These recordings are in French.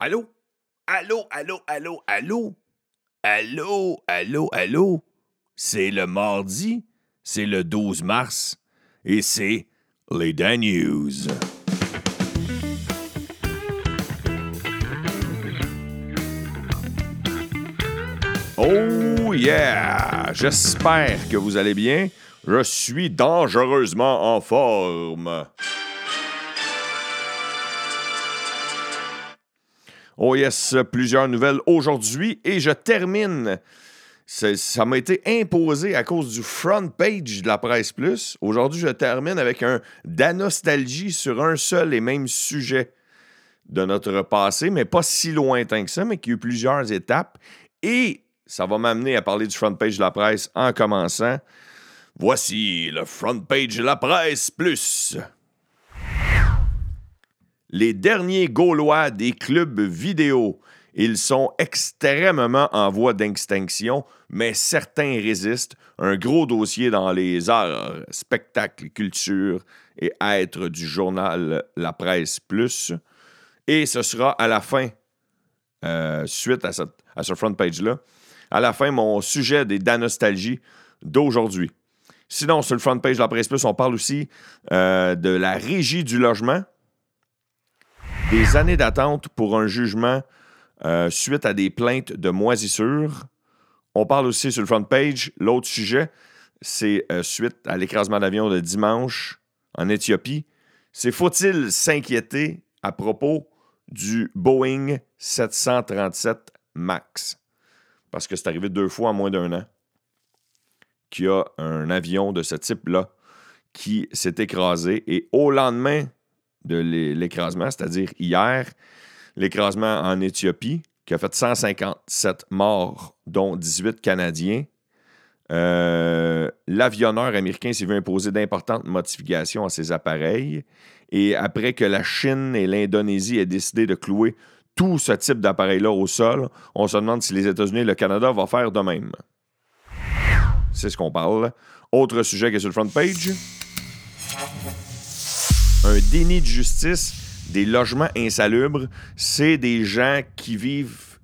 Allô? Allô, allô, allô, allô? Allô, allô, allô? C'est le mardi, c'est le 12 mars, et c'est les Dan News. Oh yeah! J'espère que vous allez bien. Je suis dangereusement en forme. Oh yes, plusieurs nouvelles aujourd'hui et je termine. Ça m'a été imposé à cause du front page de la Presse Plus. Aujourd'hui, je termine avec un d'anostalgie sur un seul et même sujet de notre passé, mais pas si lointain que ça, mais qui a eu plusieurs étapes. Et ça va m'amener à parler du front page de la presse en commençant. Voici le front page de la presse plus. Les derniers Gaulois des clubs vidéo. Ils sont extrêmement en voie d'extinction, mais certains résistent. Un gros dossier dans les arts, spectacles, culture et êtres du journal La Presse Plus. Et ce sera à la fin, euh, suite à, à ce front page-là, à la fin mon sujet des danostalgies d'aujourd'hui. Sinon, sur le front page de la Presse Plus, on parle aussi euh, de la régie du logement, des années d'attente pour un jugement euh, suite à des plaintes de moisissure. On parle aussi sur le front page, l'autre sujet, c'est euh, suite à l'écrasement d'avion de dimanche en Éthiopie. C'est faut-il s'inquiéter à propos du Boeing 737 MAX? parce que c'est arrivé deux fois en moins d'un an, qu'il y a un avion de ce type-là qui s'est écrasé. Et au lendemain de l'écrasement, c'est-à-dire hier, l'écrasement en Éthiopie, qui a fait 157 morts, dont 18 Canadiens, euh, l'avionneur américain s'est vu imposer d'importantes modifications à ses appareils. Et après que la Chine et l'Indonésie aient décidé de clouer tout ce type d'appareil-là au sol, on se demande si les États-Unis et le Canada vont faire de même. C'est ce qu'on parle. Autre sujet qui est sur le front page. Un déni de justice des logements insalubres, c'est des gens qui vivent,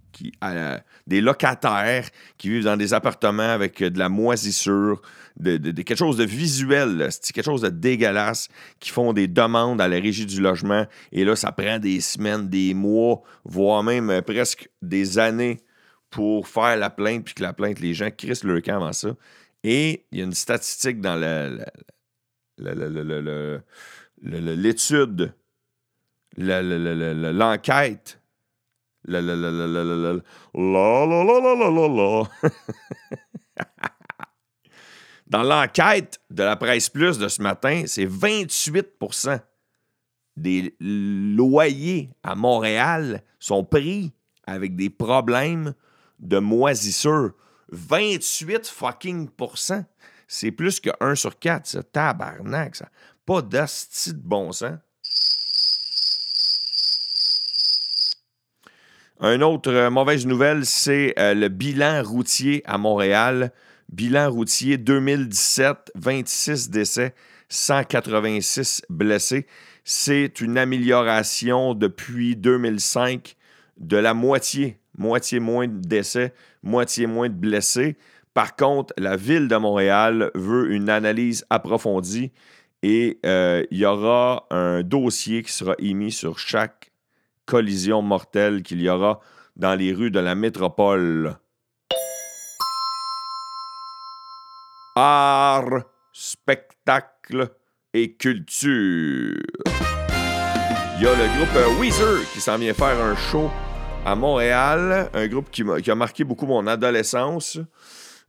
des locataires qui vivent dans des appartements avec de la moisissure, quelque chose de visuel, c'est quelque chose de dégueulasse, qui font des demandes à la régie du logement. Et là, ça prend des semaines, des mois, voire même euh, presque des années pour faire la plainte, puis que la plainte, les gens crissent leur camp avant ça. Et il y a une statistique dans la l'étude, l'enquête. La la la la la la la Dans l'enquête de la presse plus de ce matin, c'est 28% des loyers à Montréal sont pris avec des problèmes de moisissure. 28 fucking C'est plus que 1 sur 4, ce tabarnak. Ça pas d'asti de bon sens. Une autre euh, mauvaise nouvelle, c'est euh, le bilan routier à Montréal. Bilan routier 2017, 26 décès, 186 blessés. C'est une amélioration depuis 2005 de la moitié, moitié moins de décès, moitié moins de blessés. Par contre, la ville de Montréal veut une analyse approfondie et euh, il y aura un dossier qui sera émis sur chaque collision mortelle qu'il y aura dans les rues de la métropole. art, spectacle et culture. Il y a le groupe euh, Weezer qui s'en vient faire un show à Montréal, un groupe qui, a marqué beaucoup mon adolescence,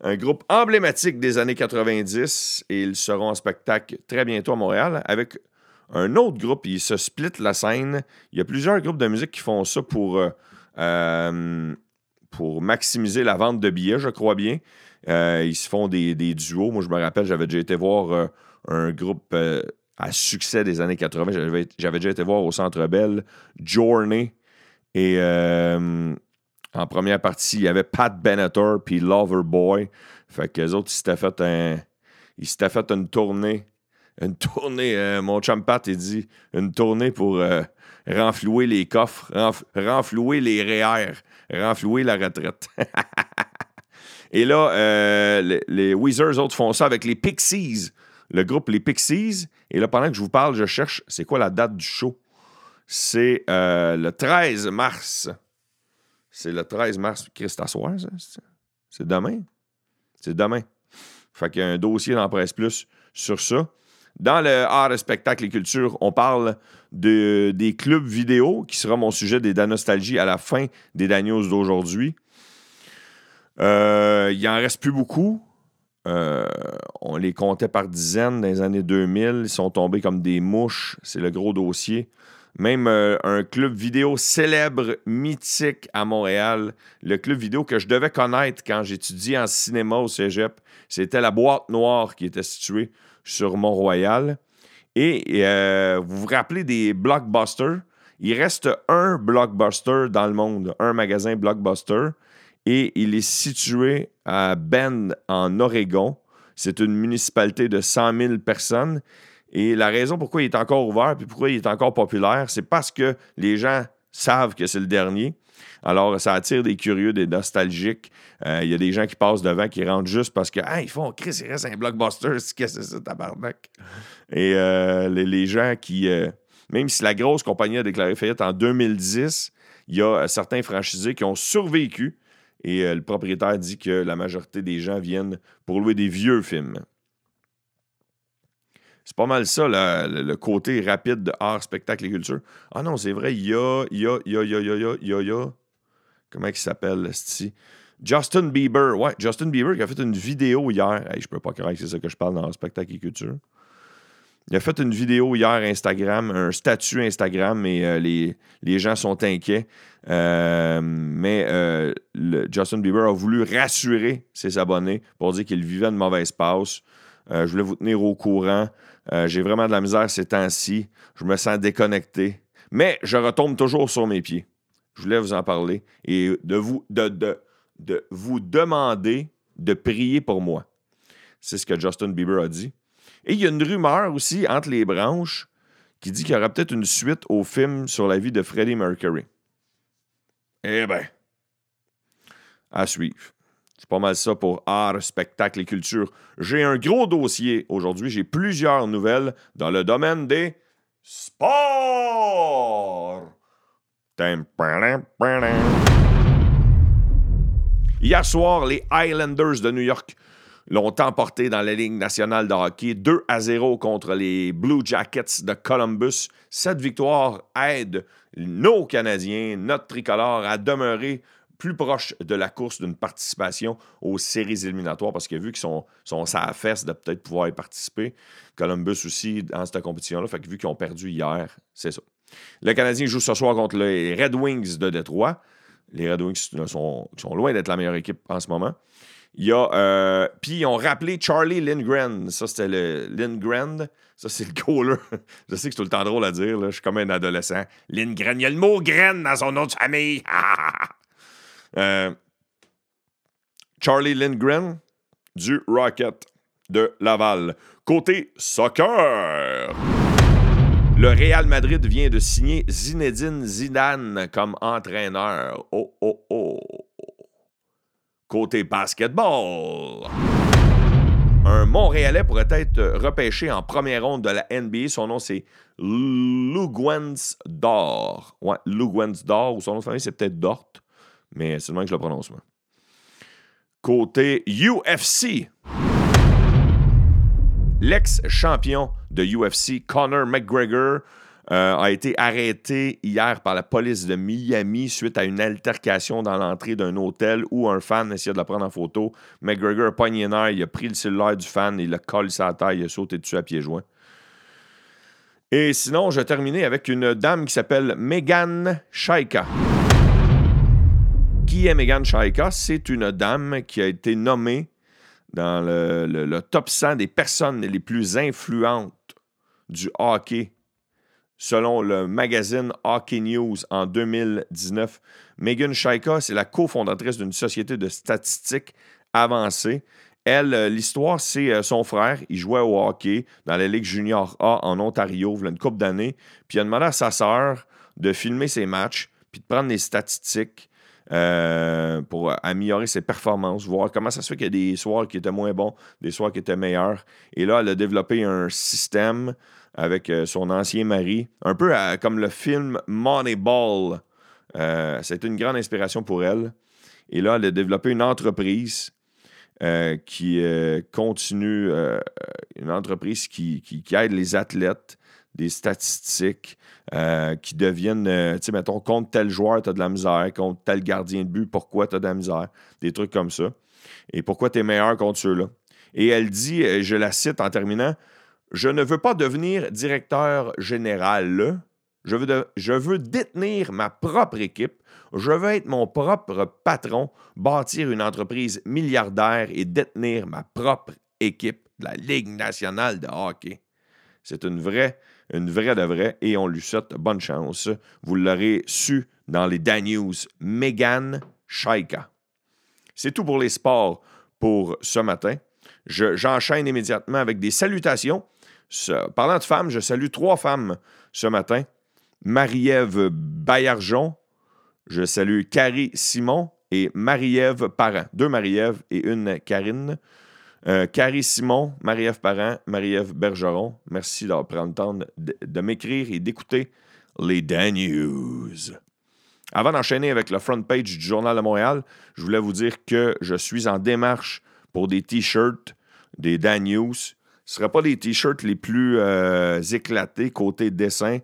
un groupe emblématique des années 90 et ils seront en spectacle très bientôt à Montréal avec un autre groupe, ils se split la scène. Il y a plusieurs groupes de musique qui font ça pour, euh, euh, pour maximiser la vente de billets, je crois bien. Euh, ils se font des, duos. Moi, je me rappelle, j'avais déjà été voir un groupe à succès des années 80. J'avais, déjà été voir au Centre Bell, Journey. Et en première partie, il y avait Pat Benatar puis Loverboy. Fait que les autres, ils s'étaient fait un. Ils s'étaient fait une tournée. Une tournée. mon chum Pat, il dit une tournée pour renflouer les coffres, renflouer les REER, renflouer la retraite. Et là, euh, les, les Weezers, autres, font ça avec les Pixies, le groupe Les Pixies. Et là, pendant que je vous parle, je cherche c'est quoi la date du show? C'est euh, le 13 mars. C'est le 13 mars. Christ, ça? C'est demain? C'est demain. Fait qu'il y a un dossier dans Presse Plus sur ça. Dans le art, spectacle et culture, on parle de, des clubs vidéo, qui sera mon sujet des Danostalgies à la fin des Daniels d'aujourd'hui. Euh, il en reste plus beaucoup. Euh, on les comptait par dizaines dans les années 2000. Ils sont tombés comme des mouches. C'est le gros dossier. Même euh, un club vidéo célèbre, mythique à Montréal. Le club vidéo que je devais connaître quand j'étudiais en cinéma au cégep. C'était la Boîte Noire qui était située sur Mont-Royal. Et euh, vous vous rappelez des blockbusters? Il reste un blockbuster dans le monde, un magasin blockbuster, et il est situé à Bend, en Oregon. C'est une municipalité de 100 000 personnes. Et la raison pourquoi il est encore ouvert et pourquoi il est encore populaire, c'est parce que les gens savent que c'est le dernier. Alors, ça attire des curieux, des nostalgiques. Euh, il y a des gens qui passent devant, qui rentrent juste parce que, ils font, Chris, il reste un blockbuster, qu'est-ce que c'est ça, tabarnak? Et euh, les, gens qui, euh, même si la grosse compagnie a déclaré faillite en 2010, il y a certains franchisés qui ont survécu et le propriétaire dit que la majorité des gens viennent pour louer des vieux films. C'est pas mal ça, le, côté rapide de art, spectacle et culture. Ah non, c'est vrai, il y a, il y a, il y a, il y a, il y a, il y a, comment il s'appelle, Justin Bieber. Ouais, Justin Bieber qui a fait une vidéo hier. Hey, je peux pas croire que c'est ça que je parle dans spectacle et culture. Il a fait une vidéo hier Instagram, un statut Instagram, et euh, les, les, gens sont inquiets. Euh, mais euh, Justin Bieber a voulu rassurer ses abonnés pour dire qu'il vivait une mauvaise passe. Je voulais vous tenir au courant. Euh, j'ai vraiment de la misère ces temps-ci. Je me sens déconnecté. Mais je retombe toujours sur mes pieds. Je voulais vous en parler et de vous, de, de, vous demander de prier pour moi. C'est ce que Justin Bieber a dit. Et il y a une rumeur aussi entre les branches qui dit qu'il y aura peut-être une suite au film sur la vie de Freddie Mercury. Eh bien, à suivre. Pas mal ça pour art, spectacle et culture. J'ai un gros dossier aujourd'hui. J'ai plusieurs nouvelles dans le domaine des sports. Hier soir, les Highlanders de New York l'ont emporté dans la Ligue nationale de hockey 2 à 0 contre les Blue Jackets de Columbus. Cette victoire aide nos Canadiens, notre tricolore, à demeurer plus proche de la course d'une participation aux séries éliminatoires parce que vu qu'ils sont, sont à la fesse de peut-être pouvoir y participer, Columbus aussi dans cette compétition-là, fait que vu qu'ils ont perdu hier, c'est ça. Le Canadien joue ce soir contre les Red Wings de Détroit. Les Red Wings sont, loin d'être la meilleure équipe en ce moment. Il y a. Euh, puis ils ont rappelé Charlie Lindgren. Ça, c'était le. Lindgren. Ça, c'est le goaler. Je sais que c'est tout le temps drôle à dire. Là. Je suis comme un adolescent. Lindgren. Il y a le mot graine dans son nom de famille. Euh, Charlie Lindgren du Rocket de Laval. Côté soccer. Le Real Madrid vient de signer Zinedine Zidane comme entraîneur. Oh, oh, oh. Côté basketball. Un Montréalais pourrait être repêché en première ronde de la NBA. Son nom, c'est Lugwens Dor. Ouais, Lugwens Dor, ou son nom de famille, c'est peut-être Dort mais c'est le même que je le prononce, moi. Côté UFC, l'ex-champion de UFC, Conor McGregor, euh, a été arrêté hier par la police de Miami suite à une altercation dans l'entrée d'un hôtel où un fan essayait de la prendre en photo. McGregor a pogné il a pris le cellulaire du fan, il l'a collé sa taille, il a sauté dessus à pieds joints. Et sinon, je vais terminer avec une dame qui s'appelle Megan Shaika. Qui est Megan Shaika? C'est une dame qui a été nommée dans le, top 100 des personnes les plus influentes du hockey selon le magazine Hockey News en 2019. Megan Shaika, c'est la cofondatrice d'une société de statistiques avancée. Elle, euh, l'histoire, c'est euh, son frère. Il jouait au hockey dans la Ligue junior A en Ontario, il y a une couple d'années. Puis il a demandé à sa sœur de filmer ses matchs, puis de prendre les statistiques euh, pour améliorer ses performances, voir comment ça se fait qu'il y a des soirs qui étaient moins bons, des soirs qui étaient meilleurs. Et là, elle a développé un système avec euh, son ancien mari, un peu comme le film Moneyball. Euh, C'était une grande inspiration pour elle. Et là, elle a développé une entreprise qui continue, une entreprise qui, aide les athlètes des statistiques euh, qui deviennent, euh, tu sais, mettons, contre tel joueur, tu as de la misère, contre tel gardien de but, pourquoi tu as de la misère, des trucs comme ça. Et pourquoi tu es meilleur contre ceux-là? Et elle dit, euh, je la cite en terminant, je ne veux pas devenir directeur général. Je veux, je veux détenir ma propre équipe. Je veux être mon propre patron, bâtir une entreprise milliardaire et détenir ma propre équipe de la Ligue nationale de hockey. C'est une vraie une vraie de vraie, et on lui souhaite bonne chance. Vous l'aurez su dans les Dan News. Megan Shaika. C'est tout pour les sports pour ce matin. J'enchaîne immédiatement avec des salutations. parlant de femmes, je salue trois femmes ce matin. Marie-Ève Baillargeon, je salue Carrie Simon et Marie-Ève Parent. Deux Marie-Ève et une Karine. Euh, Carrie Simon, Marie-Ève Parent, Marie-Ève Bergeron, merci d'avoir pris le temps de, m'écrire et d'écouter les Dan News. Avant d'enchaîner avec le front page du Journal de Montréal, je voulais vous dire que je suis en démarche pour des t-shirts des Dan News. Ce ne seraient pas les t-shirts les plus euh, éclatés côté dessin.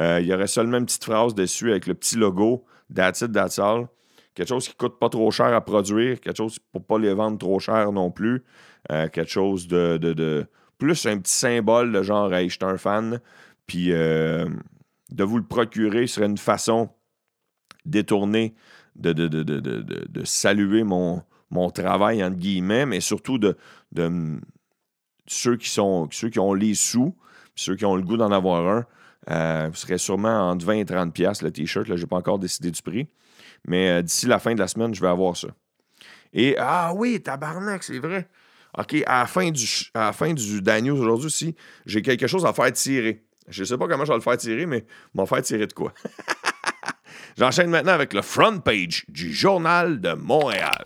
Euh, il y aurait seulement une petite phrase dessus avec le petit logo That's it, that's all. Quelque chose qui ne coûte pas trop cher à produire, quelque chose pour ne pas les vendre trop cher non plus. Euh, quelque chose de, plus un petit symbole de genre hey, je suis un fan. Puis euh, de vous le procurer serait une façon détournée de, de, saluer mon, mon travail, entre guillemets, mais surtout de, ceux, qui sont, ceux qui ont les sous, ceux qui ont le goût d'en avoir un. Euh, serait sûrement entre 20 et 30 pièces le t-shirt. Je n'ai pas encore décidé du prix. Mais d'ici la fin de la semaine, je vais avoir ça. Et ah oui, tabarnak, c'est vrai. OK, à la fin du, à fin du aujourd'hui aussi, j'ai quelque chose à faire tirer. Je ne sais pas comment je vais le faire tirer, mais vais faire tirer de quoi? J'enchaîne maintenant avec le front page du Journal de Montréal.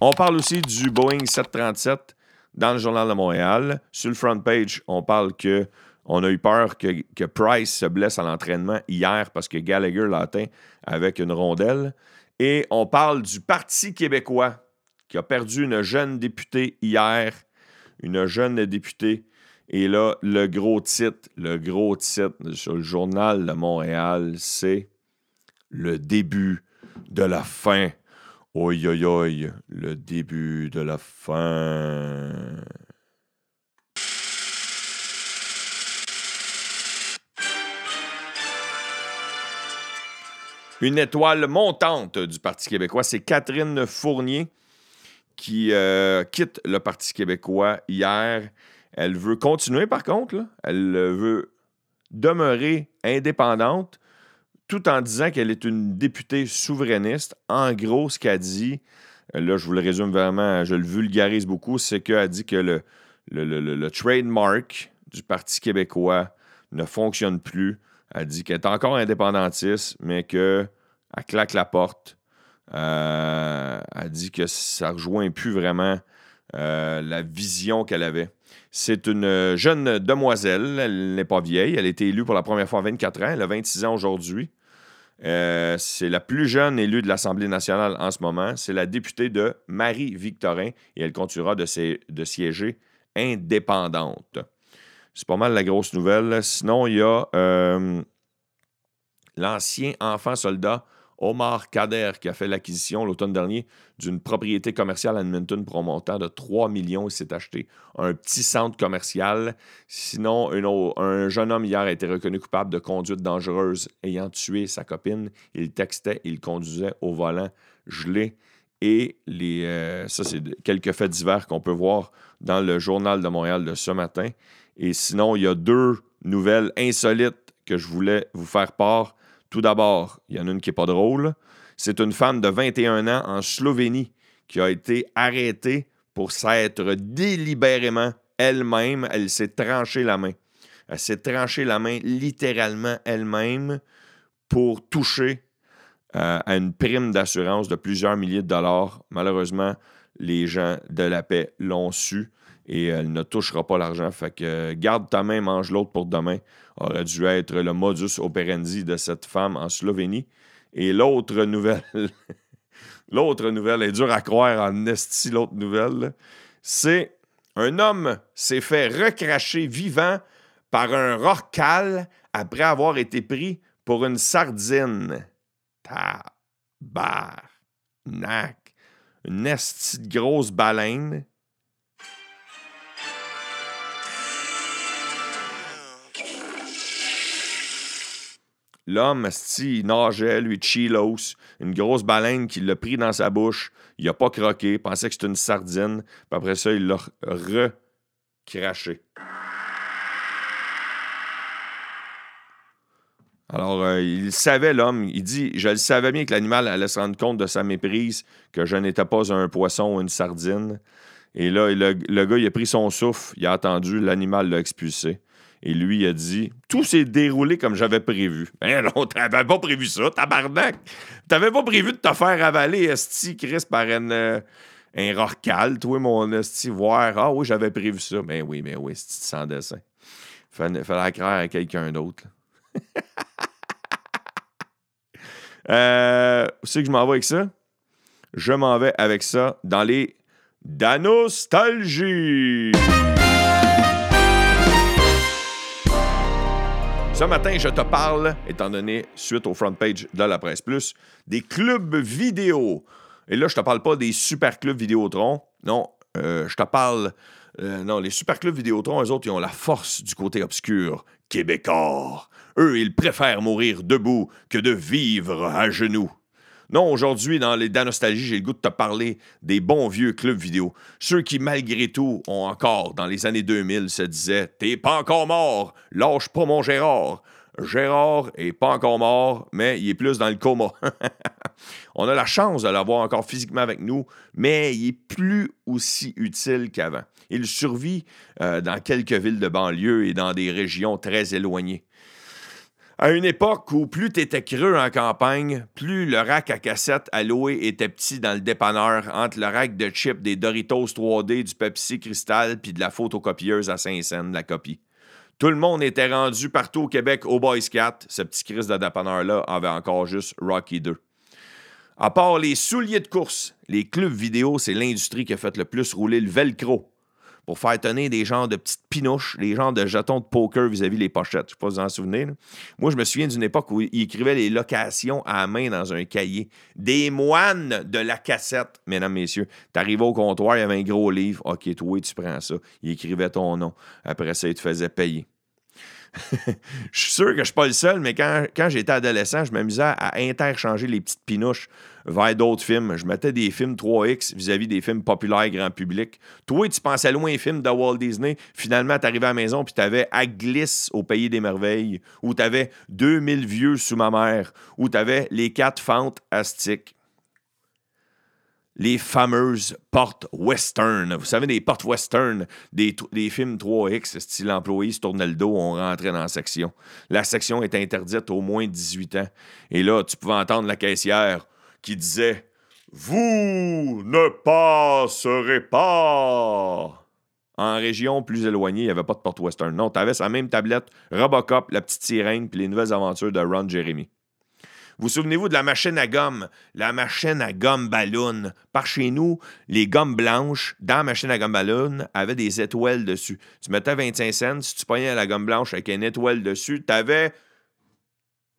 On parle aussi du Boeing 737 dans le Journal de Montréal. Sur le front page, on parle que on a eu peur que, que Price se blesse à l'entraînement hier parce que Gallagher l'a atteint avec une rondelle. Et on parle du Parti québécois qui a perdu une jeune députée hier, une jeune députée. Et là, le gros titre, le gros titre sur le journal de Montréal, c'est le début de la fin. Oi, oi, oi, le début de la fin. Une étoile montante du Parti québécois, c'est Catherine Fournier qui euh, quitte le Parti québécois hier. Elle veut continuer, par contre. Elle veut demeurer indépendante tout en disant qu'elle est une députée souverainiste. En gros, ce qu'elle dit, là, je vous le résume vraiment, je le vulgarise beaucoup, c'est qu'elle dit que le, le, trademark du Parti québécois ne fonctionne plus. Elle dit qu'elle est encore indépendantiste, mais qu'elle claque la porte euh, elle dit que ça rejoint plus vraiment euh, la vision qu'elle avait. C'est une jeune demoiselle, elle n'est pas vieille, elle a été élue pour la première fois à 24 ans, elle a 26 ans aujourd'hui. Euh, c'est la plus jeune élue de l'Assemblée nationale en ce moment. C'est la députée de Marie-Victorin et elle continuera de, de siéger indépendante. C'est pas mal la grosse nouvelle. Sinon, il y a l'ancien enfant soldat Omar Kader qui a fait l'acquisition l'automne dernier d'une propriété commerciale à Edmonton pour un montant de 3 millions. Il s'est acheté un petit centre commercial. Sinon, un jeune homme hier a été reconnu coupable de conduite dangereuse ayant tué sa copine. Il textait, il conduisait au volant gelé. Et les, euh, ça, c'est quelques faits divers qu'on peut voir dans le journal de Montréal de ce matin. Et sinon, il y a deux nouvelles insolites que je voulais vous faire part. Tout d'abord, il y en a une qui n'est pas drôle. C'est une femme de 21 ans en Slovénie qui a été arrêtée pour s'être délibérément elle-même, elle, s'est tranchée la main. Elle s'est tranchée la main littéralement elle-même pour toucher euh, à une prime d'assurance de plusieurs milliers de dollars. Malheureusement, les gens de la paix l'ont su et elle ne touchera pas l'argent. Fait que garde ta main, mange l'autre pour demain aurait dû être le modus operandi de cette femme en Slovénie. Et l'autre nouvelle, l'autre nouvelle est dure à croire en esti, l'autre nouvelle, c'est un homme s'est fait recracher vivant par un rorcal après avoir été pris pour une sardine. Tabarnak. Une esti de grosse baleine. L'homme, il nageait, lui, chilos, une grosse baleine qui l'a pris dans sa bouche. Il n'a pas croqué, pensait que c'était une sardine. Puis après ça, il l'a recraché. Alors, euh, il savait, l'homme. Il dit Je le savais bien que l'animal allait se rendre compte de sa méprise, que je n'étais pas un poisson ou une sardine. Et là, le, le, gars, il a pris son souffle, il a attendu, l'animal l'a expulsé. Et lui, a dit Tout s'est déroulé comme j'avais prévu. Hein, non, t'avais pas prévu ça, tabarnak. T'avais pas prévu de te faire avaler, Esti, Chris, par une, euh, un rorcal, toi, mon Esti, voir. Ah oui, j'avais prévu ça. Ben oui, mais oui, Esti, sans dessin. Fallait, fallait croire à quelqu'un d'autre. euh, où c'est que je m'en vais avec ça? Je m'en vais avec ça dans les Danostalgie. Ce matin, je te parle, étant donné, suite au front page de la Presse Plus, des clubs vidéo. Et là, je te parle pas des super clubs Vidéotron. Non, euh, je te parle. Euh, non, les super clubs Vidéotron, eux autres, ils ont la force du côté obscur québécois. Eux, ils préfèrent mourir debout que de vivre à genoux. Non, aujourd'hui, dans les Danostalgie, j'ai le goût de te parler des bons vieux clubs vidéo. Ceux qui, malgré tout, ont encore, dans les années 2000, se disaient T'es pas encore mort, lâche pas mon Gérard. Gérard est pas encore mort, mais il est plus dans le coma. On a la chance de l'avoir encore physiquement avec nous, mais il est plus aussi utile qu'avant. Il survit euh, dans quelques villes de banlieue et dans des régions très éloignées. À une époque où plus t'étais creux en campagne, plus le rack à cassette à louer était petit dans le dépanneur entre le rack de chips des Doritos 3D, du Pepsi Cristal puis de la photocopieuse à Saint-Saëns, la copie. Tout le monde était rendu partout au Québec au Boys 4. Ce petit Chris de dépanneur-là avait encore juste Rocky 2. À part les souliers de course, les clubs vidéo, c'est l'industrie qui a fait le plus rouler le velcro pour faire tenir des genres de petites pinouches, des genres de jetons de poker vis-à-vis les pochettes. Je ne sais pas si vous en souvenez. Moi, je me souviens d'une époque où il écrivait les locations à main dans un cahier. Des moines de la cassette, mesdames, messieurs. Tu arrivais au comptoir, il y avait un gros livre. OK, toi, tu prends ça. Il écrivait ton nom. Après ça, il te faisait payer. je suis sûr que je suis pas le seul, mais quand, j'étais adolescent, je m'amusais à interchanger les petites pinouches vers d'autres films. Je mettais des films 3X vis-à-vis des films populaires grand public. Toi, tu pensais loin les films de Walt Disney. Finalement, tu arrivais à la maison puis tu avais Aglis au Pays des Merveilles, ou tu avais 2000 vieux sous ma mère, ou tu avais Les quatre fentes astiques les fameuses portes western. Vous savez, des portes western, des, films 3X, style employé se tournait le dos, on rentrait dans la section. La section est interdite au moins 18 ans. Et là, tu pouvais entendre la caissière qui disait Vous ne passerez pas. En région plus éloignée, il n'y avait pas de porte western. Non, tu avais sa même tablette Robocop, la petite sirène, puis les nouvelles aventures de Ron Jeremy. Vous souvenez-vous de la machine à gomme? La machine à gomme ballon. Par chez nous, les gommes blanches dans la machine à gomme ballon avaient des étoiles dessus. Tu mettais 25 cents, si tu prenais la gomme blanche avec une étoile dessus, tu avais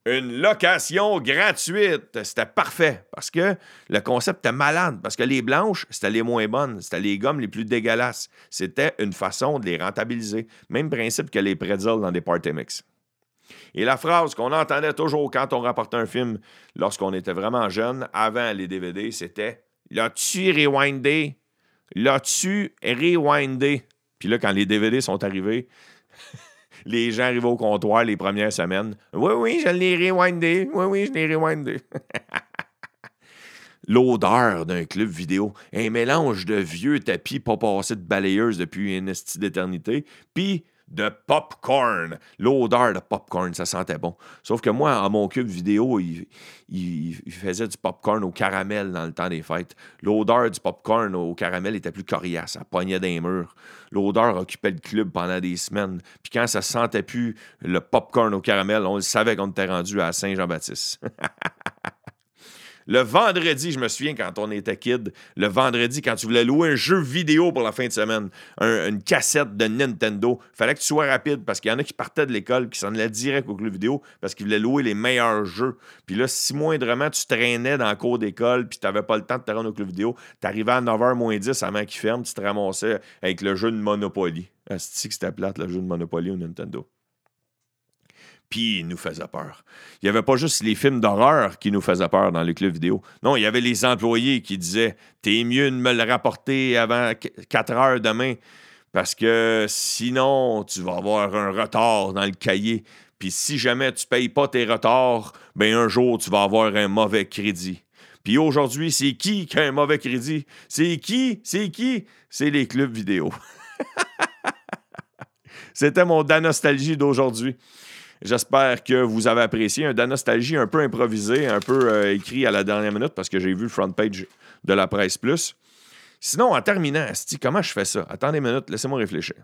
une location gratuite. C'était parfait parce que le concept était malade. Parce que les blanches, c'était les moins bonnes. C'était les gommes les plus dégueulasses. C'était une façon de les rentabiliser. Même principe que les pretzels dans des party mix. Et la phrase qu'on entendait toujours quand on rapportait un film lorsqu'on était vraiment jeune, avant les DVD, c'était L'as-tu rewindé? L'as-tu rewindé? Puis là, quand les DVD sont arrivés, les gens arrivaient au comptoir les premières semaines. Oui, oui, je l'ai rewindé. Oui, oui, je l'ai rewindé. L'odeur d'un club vidéo, un mélange de vieux tapis pas passés de balayeuse depuis une estie d'éternité, puis de popcorn. L'odeur de popcorn, ça sentait bon. Sauf que moi, à mon cube vidéo, il, faisait du popcorn au caramel dans le temps des fêtes. L'odeur du popcorn au caramel était plus coriace, ça pognait des murs. L'odeur occupait le club pendant des semaines. Puis quand ça sentait plus le popcorn au caramel, on savait qu'on était rendu à Saint-Jean-Baptiste. Le vendredi, je me souviens quand on était kid, le vendredi, quand tu voulais louer un jeu vidéo pour la fin de semaine, une cassette de Nintendo, il fallait que tu sois rapide parce qu'il y en a qui partaient de l'école, qui s'en allaient direct au club vidéo parce qu'ils voulaient louer les meilleurs jeux. Puis là, si moindrement tu traînais dans le cours d'école puis tu n'avais pas le temps de te rendre au club vidéo, tu arrivais à 9h moins 10 avant qu'il ferme, tu te ramassais avec le jeu de Monopoly. C'est que c'était plate, le jeu de Monopoly au Nintendo puis il nous faisait peur. Il n'y avait pas juste les films d'horreur qui nous faisaient peur dans les clubs vidéo. Non, il y avait les employés qui disaient T'es mieux de me le rapporter avant 4 heures demain, parce que sinon, tu vas avoir un retard dans le cahier. Puis si jamais tu ne payes pas tes retards, ben un jour, tu vas avoir un mauvais crédit. Puis aujourd'hui, c'est qui qui a un mauvais crédit? C'est qui? C'est qui? C'est les clubs vidéo. C'était mon nostalgie d'aujourd'hui. J'espère que vous avez apprécié un nostalgie un peu improvisé, un peu euh, écrit à la dernière minute parce que j'ai vu le front page de la presse plus. Sinon, en terminant, comment je fais ça? Attendez une minute, laissez-moi réfléchir.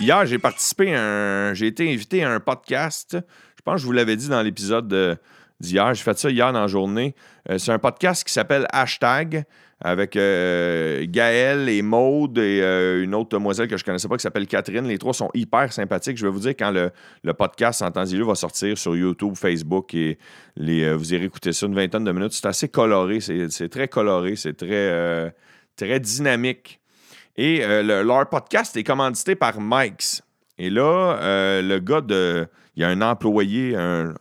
Hier, j'ai participé à un. J'ai été invité à un podcast. Je pense que je vous l'avais dit dans l'épisode d'hier. J'ai fait ça hier dans la journée. Euh, c'est un podcast qui s'appelle Hashtag avec euh, Gaël et Maude et euh, une autre demoiselle que je ne connaissais pas qui s'appelle Catherine. Les trois sont hyper sympathiques. Je vais vous dire quand le, podcast en temps va sortir sur YouTube, Facebook et les, euh, vous irez écouter ça une vingtaine de minutes. C'est assez coloré, c'est très coloré, c'est très, très dynamique. Et leur podcast est commandité par Mike's. Et là, le gars de. Il y a un employé, un,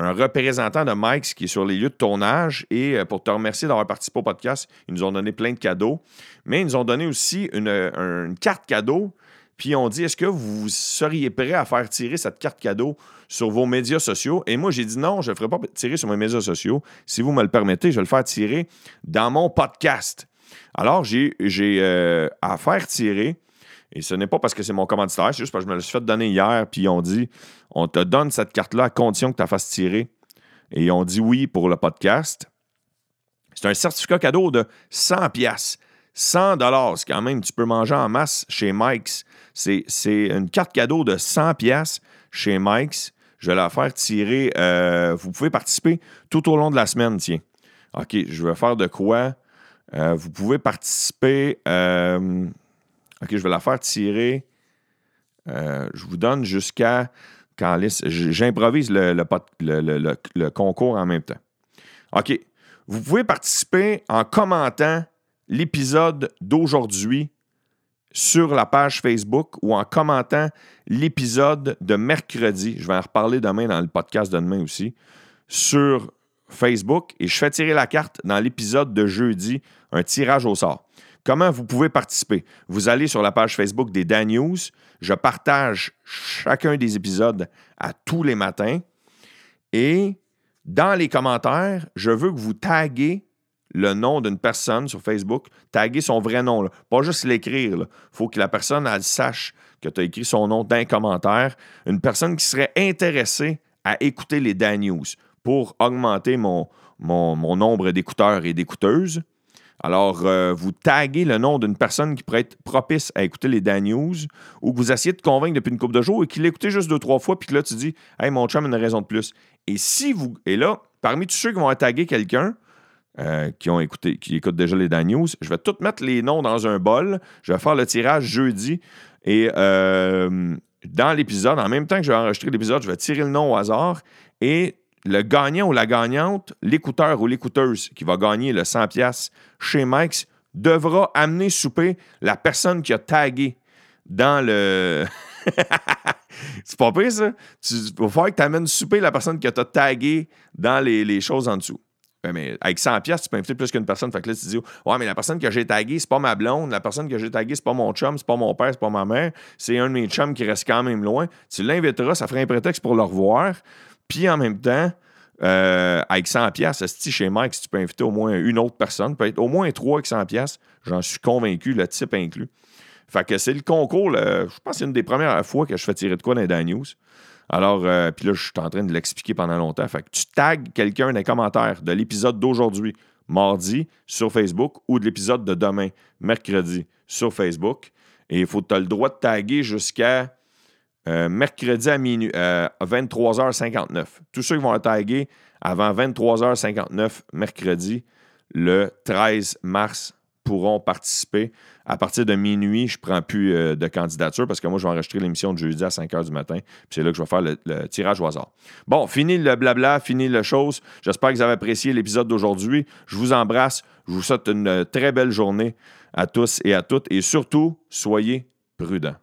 un représentant de Mike qui est sur les lieux de tournage. Et euh, pour te remercier d'avoir participé au podcast, ils nous ont donné plein de cadeaux. Mais ils nous ont donné aussi une, carte cadeau. Puis on dit Est-ce que vous seriez prêt à faire tirer cette carte cadeau sur vos médias sociaux? Et moi, j'ai dit non, je ne ferai pas tirer sur mes médias sociaux. Si vous me le permettez, je vais le faire tirer dans mon podcast. Alors, j'ai euh, à faire tirer et ce n'est pas parce que c'est mon commanditaire, c'est juste parce que je me le suis fait donner hier, puis ils ont dit on te donne cette carte-là à condition que tu la fasses tirer. Et ont dit oui pour le podcast. C'est un certificat cadeau de 100 pièces. 100 dollars, quand même, tu peux manger en masse chez Mike's. C'est une carte cadeau de 100 pièces chez Mike's. Je vais la faire tirer. Euh, vous pouvez participer tout au long de la semaine, tiens. OK, je vais faire de quoi? Euh, vous pouvez participer. Euh, OK, je vais la faire tirer. Je vous donne jusqu'à J'improvise le, concours en même temps. OK. Vous pouvez participer en commentant l'épisode d'aujourd'hui sur la page Facebook ou en commentant l'épisode de mercredi. Je vais en reparler demain dans le podcast de demain aussi. Sur Facebook et je fais tirer la carte dans l'épisode de jeudi, un tirage au sort. Comment vous pouvez participer? Vous allez sur la page Facebook des Dan News. Je partage chacun des épisodes à tous les matins. Et dans les commentaires, je veux que vous taguez le nom d'une personne sur Facebook, taguer son vrai nom, pas juste l'écrire. Il faut que la personne sache que tu as écrit son nom d'un commentaire. Une personne qui serait intéressée à écouter les Dan News pour augmenter mon nombre d'écouteurs et d'écouteuses. Alors, euh, vous taguez le nom d'une personne qui pourrait être propice à écouter les Dan News ou que vous essayez de convaincre depuis une couple de jours et qu'il l'a écouté juste deux, trois fois, puis que là, tu dis Hey, mon chum a une raison de plus. Et si vous. Et là, parmi tous ceux qui vont taguer quelqu'un, euh, qui ont écouté, qui déjà les Dan News, je vais tout mettre les noms dans un bol. Je vais faire le tirage jeudi. Et euh, dans l'épisode, en même temps que je vais enregistrer l'épisode, je vais tirer le nom au hasard. Et le gagnant ou la gagnante, l'écouteur ou l'écouteuse qui va gagner le 100$ chez Mike's, devra amener souper la personne qui a tagué dans le. c'est pas pire, ça? Il va falloir que tu amènes souper la personne qui t'a tagué dans les, choses en dessous. avec 100 pièces, tu peux inviter plus qu'une personne. Fait que là, tu dis, ouais, mais la personne que j'ai taguée, c'est pas ma blonde. La personne que j'ai taguée, c'est pas mon chum, c'est pas mon père, c'est pas ma mère. C'est un de mes chums qui reste quand même loin. Tu l'inviteras, ça ferait un prétexte pour le revoir. Puis en même temps, euh, avec 100 pièces, chez Mike, si tu peux inviter au moins une autre personne, peut-être au moins trois avec 100 pièces, j'en suis convaincu, le type inclus. Fait que c'est le concours, je pense que c'est une des premières fois que je fais tirer de quoi dans les News. Alors, euh, puis là, je suis en train de l'expliquer pendant longtemps. Fait que tu tags quelqu'un dans les commentaires de l'épisode d'aujourd'hui, mardi, sur Facebook, ou de l'épisode de demain, mercredi, sur Facebook. Et il faut que tu as le droit de taguer jusqu'à euh, mercredi à minuit, 23h59. Euh, Tous ceux qui vont être taguer avant 23h59 mercredi, le 13 mars, pourront participer. À partir de minuit, je ne prends plus euh, de candidature parce que moi, je vais enregistrer l'émission de jeudi à 5 h du matin. C'est là que je vais faire le, tirage au hasard. Bon, fini le blabla, fini la chose. J'espère que vous avez apprécié l'épisode d'aujourd'hui. Je vous embrasse. Je vous souhaite une très belle journée à tous et à toutes. Et surtout, soyez prudents.